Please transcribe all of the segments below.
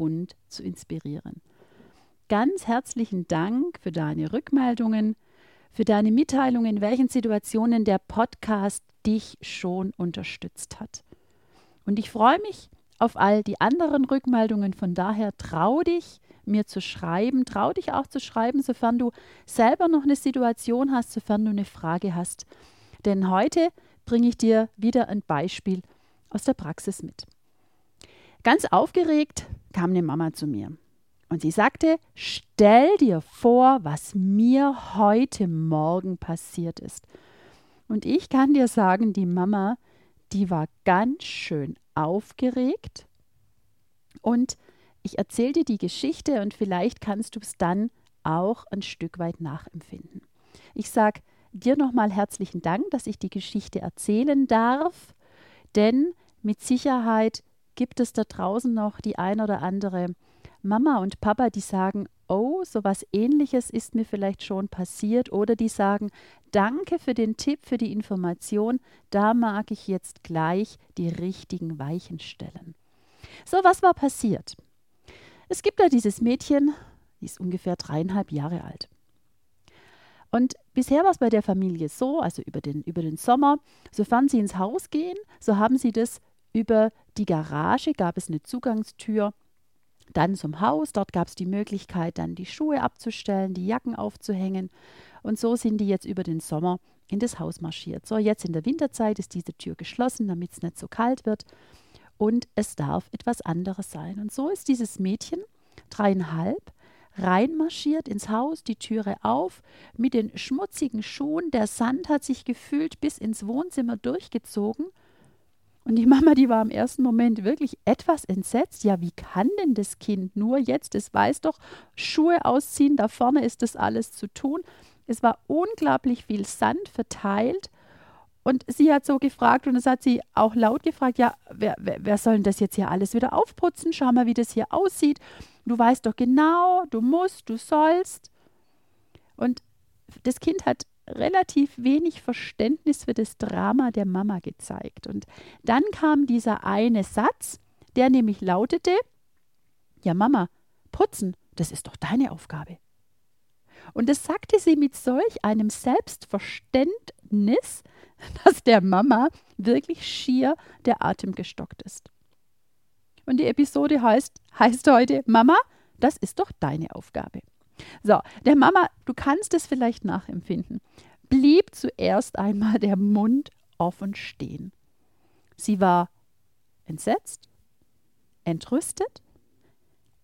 und zu inspirieren. Ganz herzlichen Dank für deine Rückmeldungen, für deine Mitteilungen, in welchen Situationen der Podcast dich schon unterstützt hat. Und ich freue mich auf all die anderen Rückmeldungen. Von daher trau dich, mir zu schreiben. Trau dich auch zu schreiben, sofern du selber noch eine Situation hast, sofern du eine Frage hast. Denn heute bringe ich dir wieder ein Beispiel aus der Praxis mit. Ganz aufgeregt kam eine Mama zu mir und sie sagte, stell dir vor, was mir heute Morgen passiert ist. Und ich kann dir sagen, die Mama, die war ganz schön aufgeregt und ich erzähle dir die Geschichte und vielleicht kannst du es dann auch ein Stück weit nachempfinden. Ich sage dir nochmal herzlichen Dank, dass ich die Geschichte erzählen darf, denn mit Sicherheit gibt es da draußen noch die ein oder andere Mama und Papa, die sagen, oh, so was ähnliches ist mir vielleicht schon passiert oder die sagen, danke für den Tipp, für die Information, da mag ich jetzt gleich die richtigen Weichen stellen. So, was war passiert? Es gibt da dieses Mädchen, die ist ungefähr dreieinhalb Jahre alt. Und bisher war es bei der Familie so, also über den, über den Sommer, sofern sie ins Haus gehen, so haben sie das über die Garage gab es eine Zugangstür dann zum Haus. Dort gab es die Möglichkeit, dann die Schuhe abzustellen, die Jacken aufzuhängen. Und so sind die jetzt über den Sommer in das Haus marschiert. So, jetzt in der Winterzeit ist diese Tür geschlossen, damit es nicht so kalt wird. Und es darf etwas anderes sein. Und so ist dieses Mädchen, dreieinhalb, reinmarschiert ins Haus, die Türe auf, mit den schmutzigen Schuhen. Der Sand hat sich gefühlt bis ins Wohnzimmer durchgezogen. Und die Mama, die war im ersten Moment wirklich etwas entsetzt. Ja, wie kann denn das Kind nur jetzt? Es weiß doch, Schuhe ausziehen, da vorne ist das alles zu tun. Es war unglaublich viel Sand verteilt. Und sie hat so gefragt, und das hat sie auch laut gefragt: Ja, wer, wer, wer soll denn das jetzt hier alles wieder aufputzen? Schau mal, wie das hier aussieht. Du weißt doch genau, du musst, du sollst. Und das Kind hat relativ wenig Verständnis für das Drama der Mama gezeigt. Und dann kam dieser eine Satz, der nämlich lautete, ja Mama, putzen, das ist doch deine Aufgabe. Und das sagte sie mit solch einem Selbstverständnis, dass der Mama wirklich schier der Atem gestockt ist. Und die Episode heißt, heißt heute, Mama, das ist doch deine Aufgabe. So, der Mama, du kannst es vielleicht nachempfinden, blieb zuerst einmal der Mund offen stehen. Sie war entsetzt, entrüstet,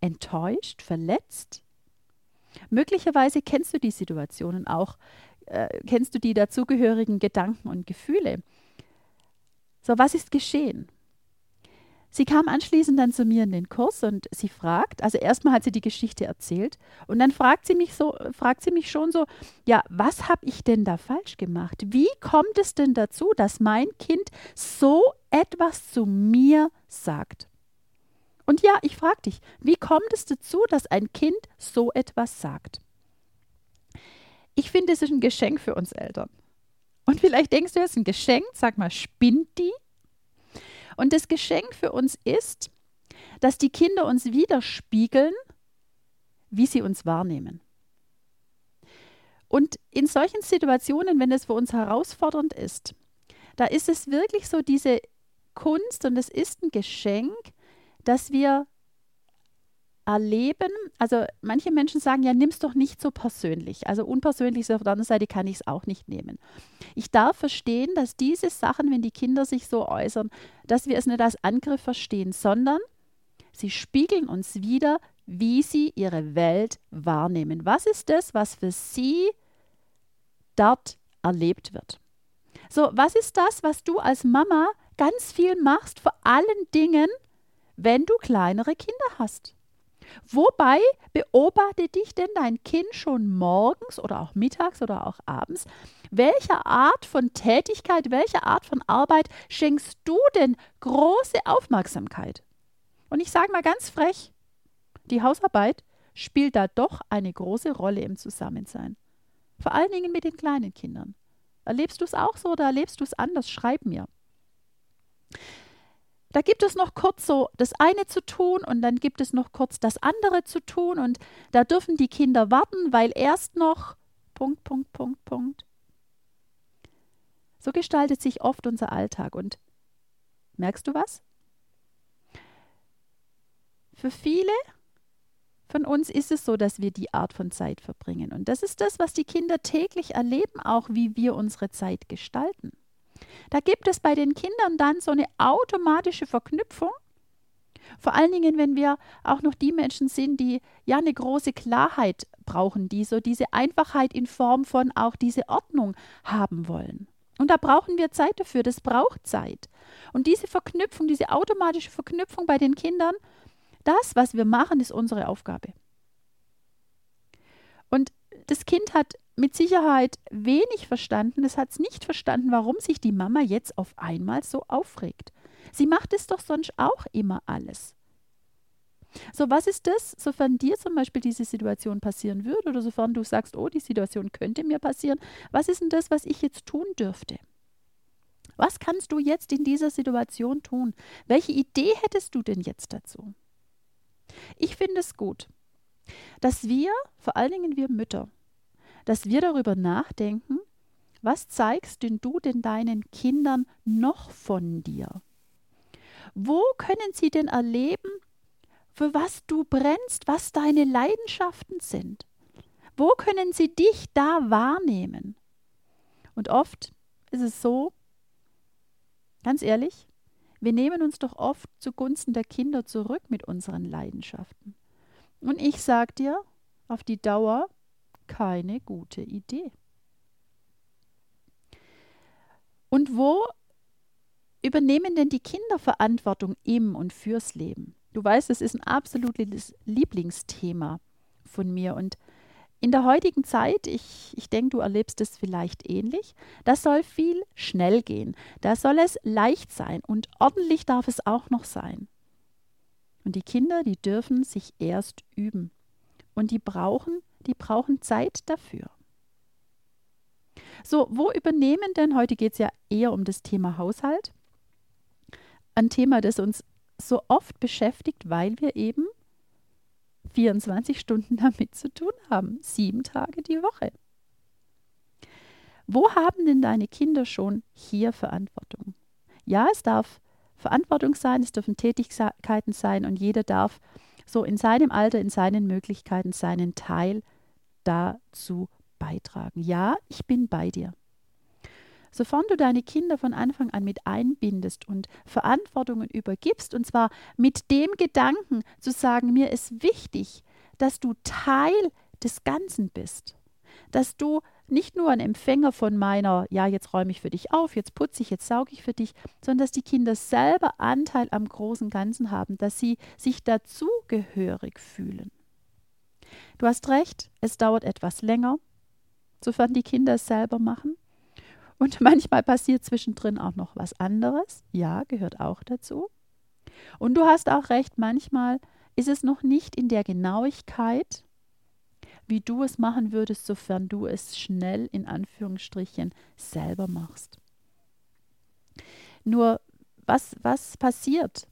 enttäuscht, verletzt. Möglicherweise kennst du die Situationen auch, äh, kennst du die dazugehörigen Gedanken und Gefühle. So, was ist geschehen? Sie kam anschließend dann zu mir in den Kurs und sie fragt, also erstmal hat sie die Geschichte erzählt und dann fragt sie mich so, fragt sie mich schon so, ja, was habe ich denn da falsch gemacht? Wie kommt es denn dazu, dass mein Kind so etwas zu mir sagt? Und ja, ich frage dich, wie kommt es dazu, dass ein Kind so etwas sagt? Ich finde, es ist ein Geschenk für uns Eltern. Und vielleicht denkst du, es ist ein Geschenk, sag mal, spinnt die? Und das Geschenk für uns ist, dass die Kinder uns widerspiegeln, wie sie uns wahrnehmen. Und in solchen Situationen, wenn es für uns herausfordernd ist, da ist es wirklich so diese Kunst und es ist ein Geschenk, dass wir erleben, also manche Menschen sagen, ja, nimm es doch nicht so persönlich. Also unpersönlich auf der anderen Seite kann ich es auch nicht nehmen. Ich darf verstehen, dass diese Sachen, wenn die Kinder sich so äußern, dass wir es nicht als Angriff verstehen, sondern sie spiegeln uns wieder, wie sie ihre Welt wahrnehmen. Was ist das, was für sie dort erlebt wird? So, was ist das, was du als Mama ganz viel machst, vor allen Dingen, wenn du kleinere Kinder hast? Wobei beobachte dich denn dein Kind schon morgens oder auch mittags oder auch abends? Welcher Art von Tätigkeit, welcher Art von Arbeit schenkst du denn große Aufmerksamkeit? Und ich sage mal ganz frech, die Hausarbeit spielt da doch eine große Rolle im Zusammensein. Vor allen Dingen mit den kleinen Kindern. Erlebst du es auch so oder erlebst du es anders? Schreib mir. Da gibt es noch kurz so das eine zu tun und dann gibt es noch kurz das andere zu tun und da dürfen die Kinder warten, weil erst noch Punkt, Punkt, Punkt, Punkt. So gestaltet sich oft unser Alltag und merkst du was? Für viele von uns ist es so, dass wir die Art von Zeit verbringen. Und das ist das, was die Kinder täglich erleben, auch wie wir unsere Zeit gestalten. Da gibt es bei den Kindern dann so eine automatische Verknüpfung. Vor allen Dingen, wenn wir auch noch die Menschen sind, die ja eine große Klarheit brauchen, die so diese Einfachheit in Form von auch diese Ordnung haben wollen. Und da brauchen wir Zeit dafür, das braucht Zeit. Und diese Verknüpfung, diese automatische Verknüpfung bei den Kindern, das, was wir machen, ist unsere Aufgabe. Und das Kind hat mit Sicherheit wenig verstanden, es hat es nicht verstanden, warum sich die Mama jetzt auf einmal so aufregt. Sie macht es doch sonst auch immer alles. So, was ist das, sofern dir zum Beispiel diese Situation passieren würde oder sofern du sagst, oh, die Situation könnte mir passieren, was ist denn das, was ich jetzt tun dürfte? Was kannst du jetzt in dieser Situation tun? Welche Idee hättest du denn jetzt dazu? Ich finde es gut, dass wir, vor allen Dingen wir Mütter, dass wir darüber nachdenken, was zeigst denn du denn deinen Kindern noch von dir? Wo können sie denn erleben, für was du brennst, was deine Leidenschaften sind? Wo können sie dich da wahrnehmen? Und oft ist es so, ganz ehrlich, wir nehmen uns doch oft zugunsten der Kinder zurück mit unseren Leidenschaften. Und ich sag dir, auf die Dauer keine gute Idee. Und wo übernehmen denn die Kinder Verantwortung im und fürs Leben? Du weißt, es ist ein absolutes Lieblingsthema von mir und in der heutigen Zeit, ich, ich denke, du erlebst es vielleicht ähnlich, da soll viel schnell gehen, da soll es leicht sein und ordentlich darf es auch noch sein. Und die Kinder, die dürfen sich erst üben und die brauchen, die brauchen Zeit dafür. So, wo übernehmen denn, heute geht es ja eher um das Thema Haushalt, ein Thema, das uns so oft beschäftigt, weil wir eben 24 Stunden damit zu tun haben, sieben Tage die Woche. Wo haben denn deine Kinder schon hier Verantwortung? Ja, es darf Verantwortung sein, es dürfen Tätigkeiten sein und jeder darf so in seinem Alter, in seinen Möglichkeiten seinen Teil dazu beitragen. Ja, ich bin bei dir. Sofern du deine Kinder von Anfang an mit einbindest und Verantwortungen übergibst, und zwar mit dem Gedanken zu sagen, mir ist wichtig, dass du Teil des Ganzen bist, dass du nicht nur ein Empfänger von meiner, ja, jetzt räume ich für dich auf, jetzt putze ich, jetzt sauge ich für dich, sondern dass die Kinder selber Anteil am großen Ganzen haben, dass sie sich dazugehörig fühlen. Du hast recht, es dauert etwas länger, sofern die Kinder es selber machen. Und manchmal passiert zwischendrin auch noch was anderes. Ja, gehört auch dazu. Und du hast auch recht, manchmal ist es noch nicht in der Genauigkeit, wie du es machen würdest, sofern du es schnell in Anführungsstrichen selber machst. Nur was, was passiert?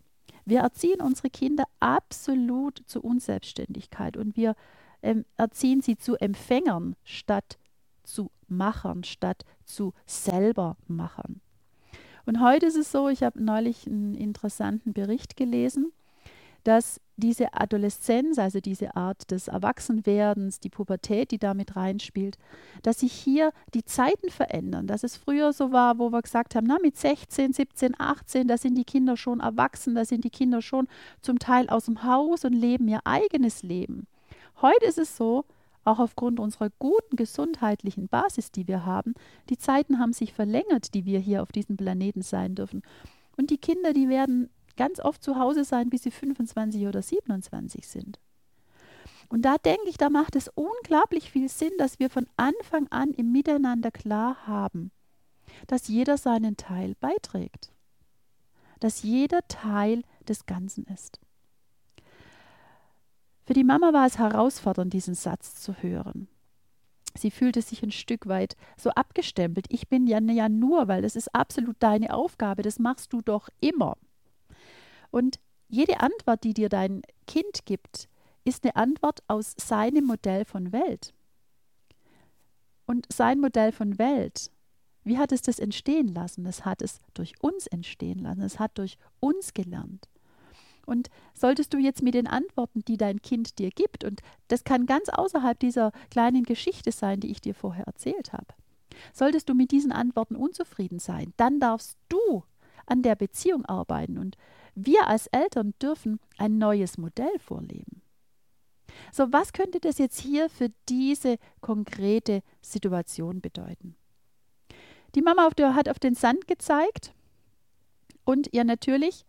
Wir erziehen unsere Kinder absolut zur Unselbstständigkeit und wir ähm, erziehen sie zu Empfängern statt zu Machern, statt zu selber Machern. Und heute ist es so, ich habe neulich einen interessanten Bericht gelesen, dass diese Adoleszenz, also diese Art des Erwachsenwerdens, die Pubertät, die damit reinspielt, dass sich hier die Zeiten verändern. Dass es früher so war, wo wir gesagt haben, na, mit 16, 17, 18, da sind die Kinder schon erwachsen, da sind die Kinder schon zum Teil aus dem Haus und leben ihr eigenes Leben. Heute ist es so, auch aufgrund unserer guten gesundheitlichen Basis, die wir haben. Die Zeiten haben sich verlängert, die wir hier auf diesem Planeten sein dürfen. Und die Kinder, die werden ganz oft zu Hause sein, bis sie 25 oder 27 sind. Und da denke ich, da macht es unglaublich viel Sinn, dass wir von Anfang an im Miteinander klar haben, dass jeder seinen Teil beiträgt, dass jeder Teil des Ganzen ist. Für die Mama war es herausfordernd, diesen Satz zu hören. Sie fühlte sich ein Stück weit so abgestempelt. Ich bin ja, ja nur, weil das ist absolut deine Aufgabe, das machst du doch immer. Und jede Antwort, die dir dein Kind gibt, ist eine Antwort aus seinem Modell von Welt. Und sein Modell von Welt, wie hat es das entstehen lassen? Es hat es durch uns entstehen lassen. Es hat durch uns gelernt. Und solltest du jetzt mit den Antworten, die dein Kind dir gibt, und das kann ganz außerhalb dieser kleinen Geschichte sein, die ich dir vorher erzählt habe, solltest du mit diesen Antworten unzufrieden sein, dann darfst du an der Beziehung arbeiten und wir als Eltern dürfen ein neues Modell vorleben. So, was könnte das jetzt hier für diese konkrete Situation bedeuten? Die Mama auf der, hat auf den Sand gezeigt und ihr natürlich,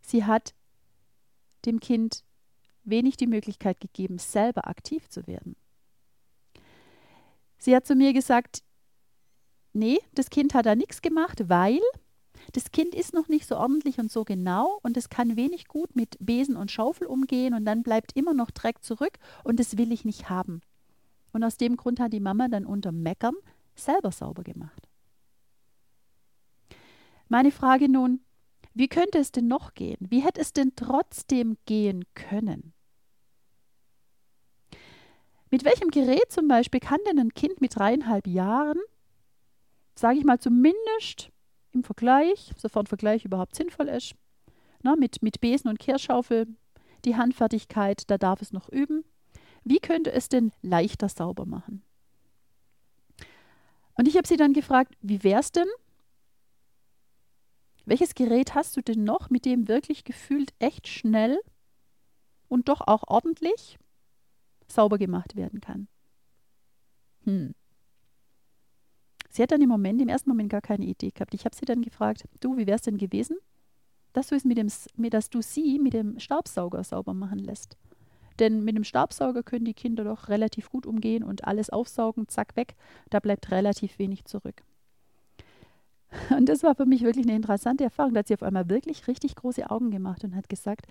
sie hat dem Kind wenig die Möglichkeit gegeben, selber aktiv zu werden. Sie hat zu mir gesagt, nee, das Kind hat da nichts gemacht, weil das Kind ist noch nicht so ordentlich und so genau und es kann wenig gut mit Besen und Schaufel umgehen und dann bleibt immer noch Dreck zurück und das will ich nicht haben. Und aus dem Grund hat die Mama dann unter Meckern selber sauber gemacht. Meine Frage nun, wie könnte es denn noch gehen? Wie hätte es denn trotzdem gehen können? Mit welchem Gerät zum Beispiel kann denn ein Kind mit dreieinhalb Jahren, sage ich mal zumindest im Vergleich, sofern Vergleich überhaupt sinnvoll ist, na, mit, mit Besen und Kehrschaufel, die Handfertigkeit, da darf es noch üben. Wie könnte es denn leichter sauber machen? Und ich habe sie dann gefragt, wie wäre es denn, welches Gerät hast du denn noch, mit dem wirklich gefühlt echt schnell und doch auch ordentlich sauber gemacht werden kann? Hm. Sie hat dann im Moment, im ersten Moment gar keine Idee gehabt. Ich habe sie dann gefragt, du, wie wäre es denn gewesen, dass du es mit dem, dass du sie mit dem Staubsauger sauber machen lässt? Denn mit dem Staubsauger können die Kinder doch relativ gut umgehen und alles aufsaugen, zack, weg. Da bleibt relativ wenig zurück. Und das war für mich wirklich eine interessante Erfahrung. Da hat sie auf einmal wirklich richtig große Augen gemacht und hat gesagt,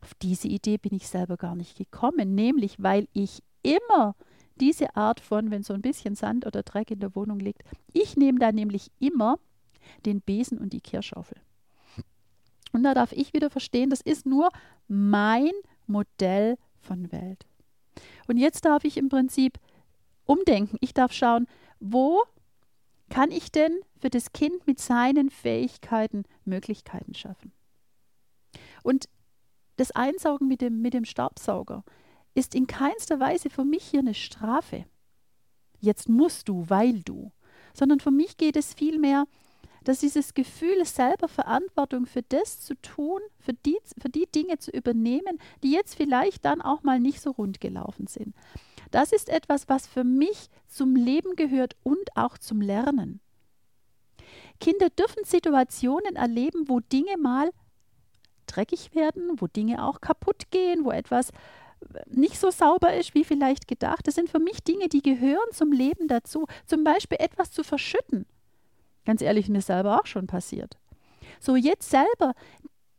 auf diese Idee bin ich selber gar nicht gekommen, nämlich weil ich immer diese Art von, wenn so ein bisschen Sand oder Dreck in der Wohnung liegt, ich nehme da nämlich immer den Besen und die Kehrschaufel. Und da darf ich wieder verstehen, das ist nur mein Modell von Welt. Und jetzt darf ich im Prinzip umdenken. Ich darf schauen, wo kann ich denn für das Kind mit seinen Fähigkeiten Möglichkeiten schaffen? Und das Einsaugen mit dem, mit dem Staubsauger ist in keinster Weise für mich hier eine Strafe. Jetzt musst du, weil du. Sondern für mich geht es vielmehr, dass dieses Gefühl, selber Verantwortung für das zu tun, für die, für die Dinge zu übernehmen, die jetzt vielleicht dann auch mal nicht so rund gelaufen sind. Das ist etwas, was für mich zum Leben gehört und auch zum Lernen. Kinder dürfen Situationen erleben, wo Dinge mal dreckig werden, wo Dinge auch kaputt gehen, wo etwas nicht so sauber ist, wie vielleicht gedacht. Das sind für mich Dinge, die gehören zum Leben dazu. Zum Beispiel etwas zu verschütten. Ganz ehrlich, mir selber auch schon passiert. So jetzt selber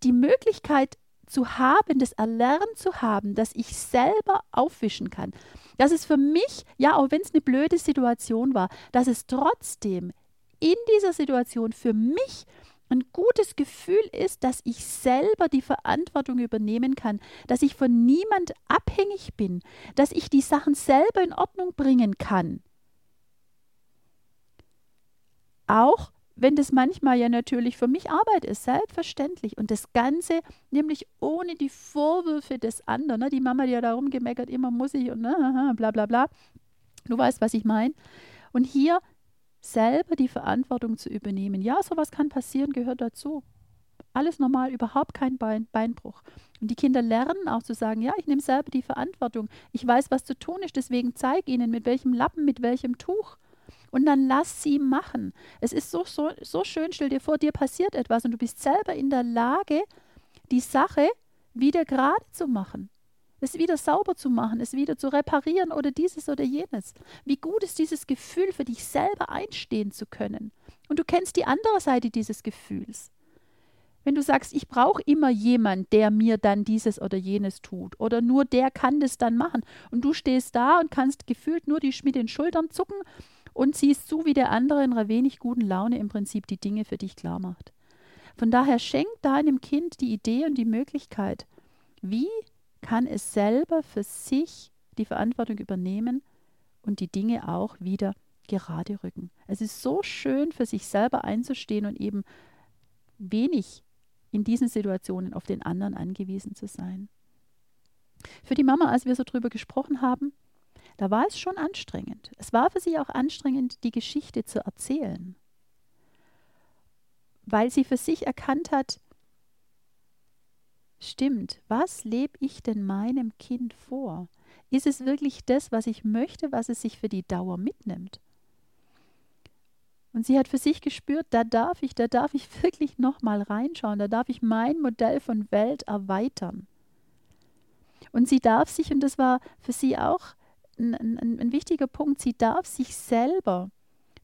die Möglichkeit zu haben, das Erlernen zu haben, dass ich selber aufwischen kann. Dass es für mich, ja, auch wenn es eine blöde Situation war, dass es trotzdem in dieser Situation für mich ein gutes Gefühl ist, dass ich selber die Verantwortung übernehmen kann, dass ich von niemand abhängig bin, dass ich die Sachen selber in Ordnung bringen kann. Auch wenn das manchmal ja natürlich für mich Arbeit ist, selbstverständlich. Und das Ganze nämlich ohne die Vorwürfe des anderen. Ne? Die Mama, die ja darum gemeckert, immer muss ich und ne, bla bla bla. Du weißt, was ich meine. Und hier selber die Verantwortung zu übernehmen. Ja, sowas kann passieren, gehört dazu. Alles normal, überhaupt kein Bein, Beinbruch. Und die Kinder lernen auch zu sagen, ja, ich nehme selber die Verantwortung. Ich weiß, was zu tun ist, deswegen zeige ihnen, mit welchem Lappen, mit welchem Tuch und dann lass sie machen. Es ist so, so, so schön, stell dir vor, dir passiert etwas und du bist selber in der Lage, die Sache wieder gerade zu machen. Es wieder sauber zu machen, es wieder zu reparieren oder dieses oder jenes. Wie gut ist dieses Gefühl, für dich selber einstehen zu können. Und du kennst die andere Seite dieses Gefühls. Wenn du sagst, ich brauche immer jemand, der mir dann dieses oder jenes tut oder nur der kann das dann machen und du stehst da und kannst gefühlt nur die, mit den Schultern zucken und siehst zu, wie der andere in einer wenig guten Laune im Prinzip die Dinge für dich klar macht. Von daher schenk deinem Kind die Idee und die Möglichkeit, wie kann es selber für sich die Verantwortung übernehmen und die Dinge auch wieder gerade rücken. Es ist so schön, für sich selber einzustehen und eben wenig in diesen Situationen auf den anderen angewiesen zu sein. Für die Mama, als wir so drüber gesprochen haben, da war es schon anstrengend. Es war für sie auch anstrengend, die Geschichte zu erzählen, weil sie für sich erkannt hat, stimmt, was lebe ich denn meinem Kind vor? Ist es wirklich das, was ich möchte, was es sich für die Dauer mitnimmt? Und sie hat für sich gespürt, da darf ich, da darf ich wirklich nochmal reinschauen, da darf ich mein Modell von Welt erweitern. Und sie darf sich, und das war für sie auch ein, ein, ein wichtiger Punkt, sie darf sich selber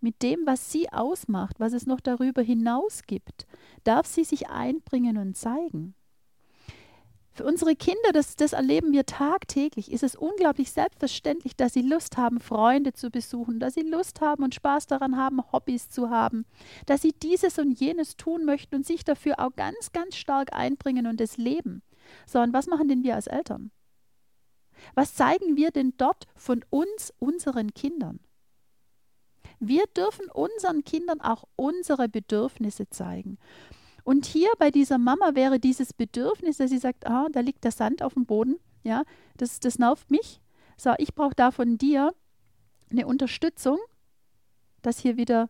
mit dem, was sie ausmacht, was es noch darüber hinaus gibt, darf sie sich einbringen und zeigen. Für unsere Kinder, das, das erleben wir tagtäglich, ist es unglaublich selbstverständlich, dass sie Lust haben, Freunde zu besuchen, dass sie Lust haben und Spaß daran haben, Hobbys zu haben, dass sie dieses und jenes tun möchten und sich dafür auch ganz, ganz stark einbringen und es leben. So, und was machen denn wir als Eltern? Was zeigen wir denn dort von uns, unseren Kindern? Wir dürfen unseren Kindern auch unsere Bedürfnisse zeigen. Und hier bei dieser Mama wäre dieses Bedürfnis, dass sie sagt, ah, da liegt der Sand auf dem Boden, ja, das, das nervt mich. So, ich brauche da von dir eine Unterstützung, dass hier wieder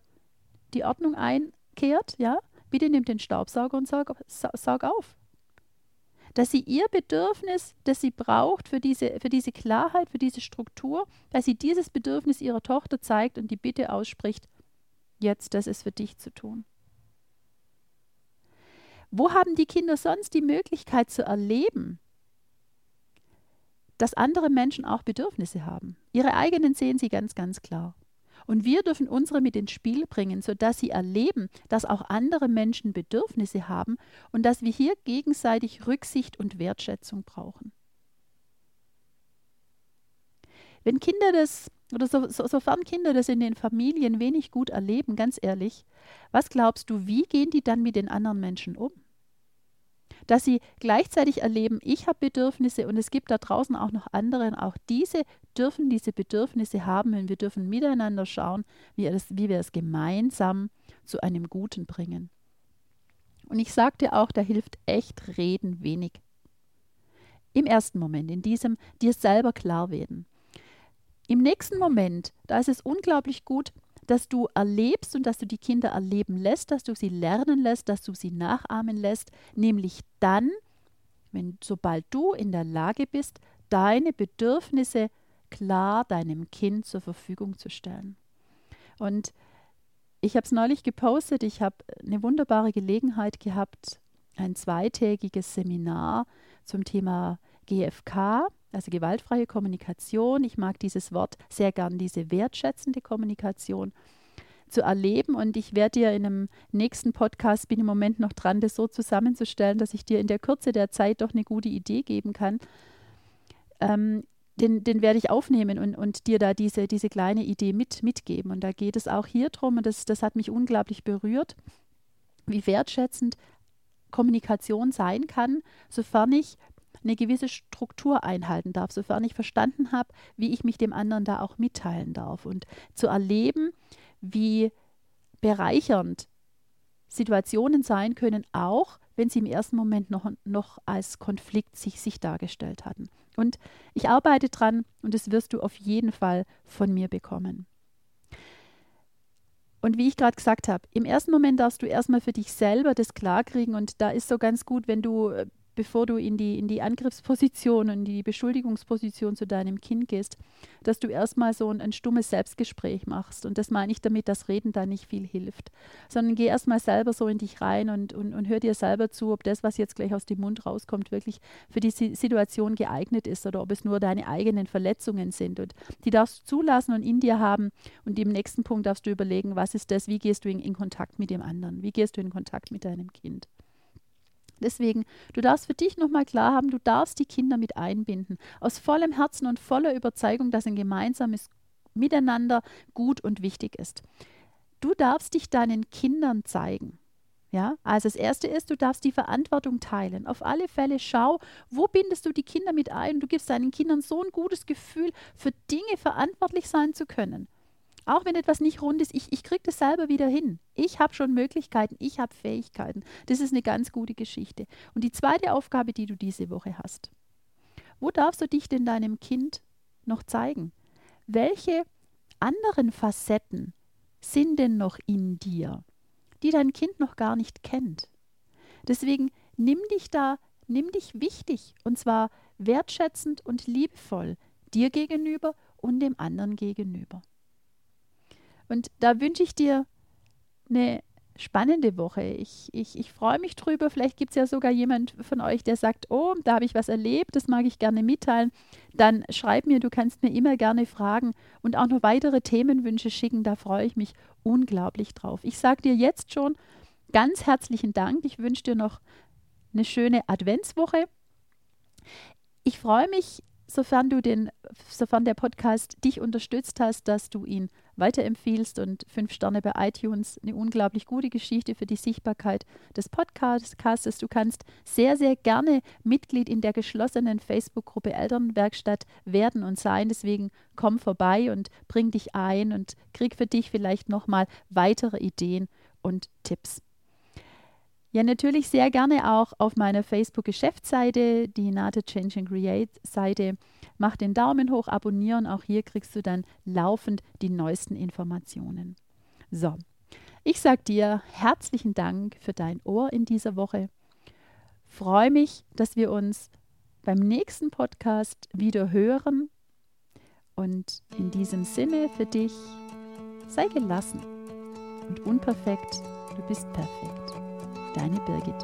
die Ordnung einkehrt, ja. Bitte nimm den Staubsauger und saug, saug auf. Dass sie ihr Bedürfnis, das sie braucht für diese, für diese Klarheit, für diese Struktur, dass sie dieses Bedürfnis ihrer Tochter zeigt und die Bitte ausspricht, jetzt, das ist für dich zu tun. Wo haben die Kinder sonst die Möglichkeit zu erleben, dass andere Menschen auch Bedürfnisse haben? Ihre eigenen sehen sie ganz, ganz klar. Und wir dürfen unsere mit ins Spiel bringen, sodass sie erleben, dass auch andere Menschen Bedürfnisse haben und dass wir hier gegenseitig Rücksicht und Wertschätzung brauchen. Wenn Kinder das, oder so, so, sofern Kinder das in den Familien wenig gut erleben, ganz ehrlich, was glaubst du, wie gehen die dann mit den anderen Menschen um? Dass sie gleichzeitig erleben, ich habe Bedürfnisse und es gibt da draußen auch noch andere. Auch diese dürfen diese Bedürfnisse haben und wir dürfen miteinander schauen, wie, das, wie wir es gemeinsam zu einem Guten bringen. Und ich sagte auch, da hilft echt Reden wenig. Im ersten Moment, in diesem dir selber klar werden. Im nächsten Moment, da ist es unglaublich gut, dass du erlebst und dass du die Kinder erleben lässt, dass du sie lernen lässt, dass du sie nachahmen lässt, nämlich dann, wenn sobald du in der Lage bist, deine Bedürfnisse klar deinem Kind zur Verfügung zu stellen. Und ich habe es neulich gepostet, ich habe eine wunderbare Gelegenheit gehabt, ein zweitägiges Seminar zum Thema GFK, also gewaltfreie Kommunikation. Ich mag dieses Wort sehr gern, diese wertschätzende Kommunikation zu erleben. Und ich werde dir in einem nächsten Podcast, bin im Moment noch dran, das so zusammenzustellen, dass ich dir in der Kürze der Zeit doch eine gute Idee geben kann. Ähm, den, den werde ich aufnehmen und, und dir da diese, diese kleine Idee mit, mitgeben. Und da geht es auch hier drum, und das, das hat mich unglaublich berührt, wie wertschätzend Kommunikation sein kann, sofern ich eine gewisse Struktur einhalten darf, sofern ich verstanden habe, wie ich mich dem anderen da auch mitteilen darf. Und zu erleben, wie bereichernd Situationen sein können, auch wenn sie im ersten Moment noch, noch als Konflikt sich, sich dargestellt hatten. Und ich arbeite dran und das wirst du auf jeden Fall von mir bekommen. Und wie ich gerade gesagt habe, im ersten Moment darfst du erstmal für dich selber das klarkriegen und da ist so ganz gut, wenn du bevor du in die, in die Angriffsposition und die Beschuldigungsposition zu deinem Kind gehst, dass du erstmal so ein, ein stummes Selbstgespräch machst. Und das meine ich damit, dass Reden da nicht viel hilft, sondern geh erstmal selber so in dich rein und, und, und hör dir selber zu, ob das, was jetzt gleich aus dem Mund rauskommt, wirklich für die Situation geeignet ist oder ob es nur deine eigenen Verletzungen sind. Und die darfst du zulassen und in dir haben. Und im nächsten Punkt darfst du überlegen, was ist das, wie gehst du in, in Kontakt mit dem anderen, wie gehst du in Kontakt mit deinem Kind. Deswegen, du darfst für dich nochmal klar haben, du darfst die Kinder mit einbinden. Aus vollem Herzen und voller Überzeugung, dass ein gemeinsames Miteinander gut und wichtig ist. Du darfst dich deinen Kindern zeigen. Ja, also das erste ist, du darfst die Verantwortung teilen. Auf alle Fälle schau, wo bindest du die Kinder mit ein? Du gibst deinen Kindern so ein gutes Gefühl, für Dinge verantwortlich sein zu können. Auch wenn etwas nicht rund ist, ich, ich kriege das selber wieder hin. Ich habe schon Möglichkeiten, ich habe Fähigkeiten. Das ist eine ganz gute Geschichte. Und die zweite Aufgabe, die du diese Woche hast. Wo darfst du dich denn deinem Kind noch zeigen? Welche anderen Facetten sind denn noch in dir, die dein Kind noch gar nicht kennt? Deswegen nimm dich da, nimm dich wichtig und zwar wertschätzend und liebevoll dir gegenüber und dem anderen gegenüber. Und da wünsche ich dir eine spannende Woche. Ich, ich, ich freue mich drüber. Vielleicht gibt es ja sogar jemand von euch, der sagt, oh, da habe ich was erlebt, das mag ich gerne mitteilen. Dann schreib mir, du kannst mir immer gerne fragen und auch noch weitere Themenwünsche schicken. Da freue ich mich unglaublich drauf. Ich sage dir jetzt schon ganz herzlichen Dank. Ich wünsche dir noch eine schöne Adventswoche. Ich freue mich, sofern du den, sofern der Podcast dich unterstützt hast, dass du ihn weiterempfiehlst und fünf Sterne bei iTunes. Eine unglaublich gute Geschichte für die Sichtbarkeit des Podcasts. Du kannst sehr, sehr gerne Mitglied in der geschlossenen Facebook-Gruppe Elternwerkstatt werden und sein. Deswegen komm vorbei und bring dich ein und krieg für dich vielleicht nochmal weitere Ideen und Tipps. Ja, natürlich sehr gerne auch auf meiner Facebook-Geschäftsseite, die Nate Change and Create Seite. Mach den Daumen hoch, abonnieren. Auch hier kriegst du dann laufend die neuesten Informationen. So, ich sage dir herzlichen Dank für dein Ohr in dieser Woche. Freue mich, dass wir uns beim nächsten Podcast wieder hören. Und in diesem Sinne für dich, sei gelassen und unperfekt, du bist perfekt. Deine Birgit.